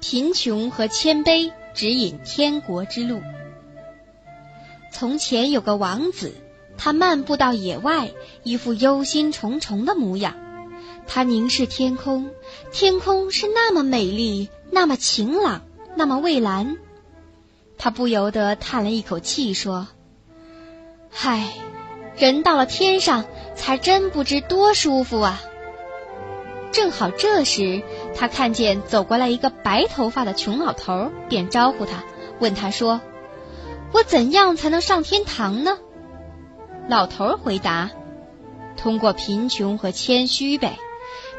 贫穷和谦卑指引天国之路。从前有个王子，他漫步到野外，一副忧心忡忡的模样。他凝视天空，天空是那么美丽，那么晴朗，那么蔚蓝。他不由得叹了一口气，说：“唉，人到了天上，才真不知多舒服啊！”正好这时，他看见走过来一个白头发的穷老头，便招呼他，问他说：“我怎样才能上天堂呢？”老头回答：“通过贫穷和谦虚呗。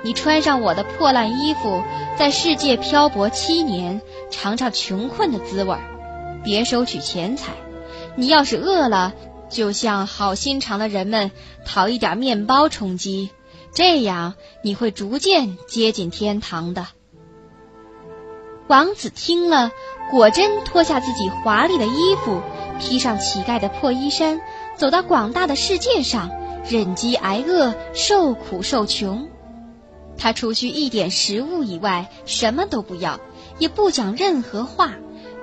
你穿上我的破烂衣服，在世界漂泊七年，尝尝穷困的滋味。别收取钱财。你要是饿了，就向好心肠的人们讨一点面包充饥。”这样你会逐渐接近天堂的。王子听了，果真脱下自己华丽的衣服，披上乞丐的破衣衫，走到广大的世界上，忍饥挨饿，受苦受穷。他除去一点食物以外，什么都不要，也不讲任何话，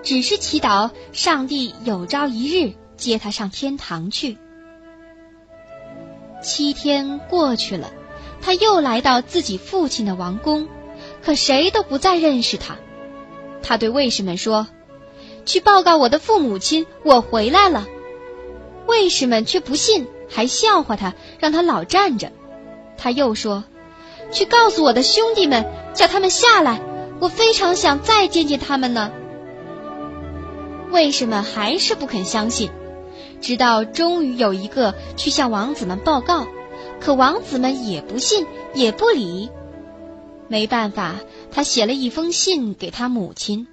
只是祈祷上帝有朝一日接他上天堂去。七天过去了。他又来到自己父亲的王宫，可谁都不再认识他。他对卫士们说：“去报告我的父母亲，我回来了。”卫士们却不信，还笑话他，让他老站着。他又说：“去告诉我的兄弟们，叫他们下来，我非常想再见见他们呢。”卫士们还是不肯相信，直到终于有一个去向王子们报告。可王子们也不信，也不理。没办法，他写了一封信给他母亲。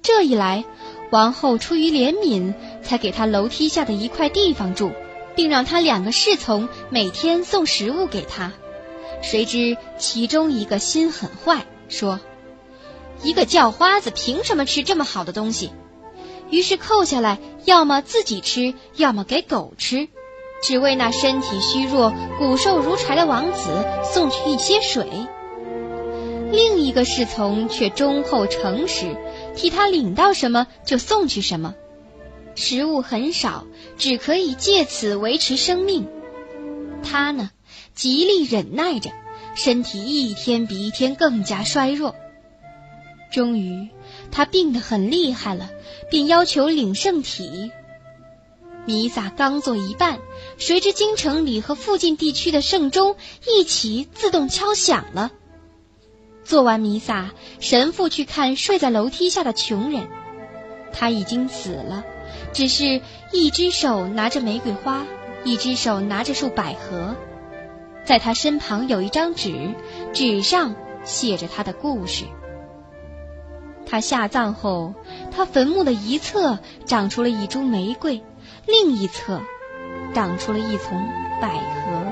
这一来，王后出于怜悯，才给他楼梯下的一块地方住，并让他两个侍从每天送食物给他。谁知其中一个心很坏，说：“一个叫花子凭什么吃这么好的东西？”于是扣下来，要么自己吃，要么给狗吃。只为那身体虚弱、骨瘦如柴的王子送去一些水。另一个侍从却忠厚诚实，替他领到什么就送去什么。食物很少，只可以借此维持生命。他呢，极力忍耐着，身体一天比一天更加衰弱。终于，他病得很厉害了，便要求领圣体。弥撒刚做一半，谁知京城里和附近地区的圣钟一起自动敲响了。做完弥撒，神父去看睡在楼梯下的穷人，他已经死了，只是一只手拿着玫瑰花，一只手拿着束百合，在他身旁有一张纸，纸上写着他的故事。他下葬后，他坟墓的一侧长出了一株玫瑰。另一侧，长出了一丛百合。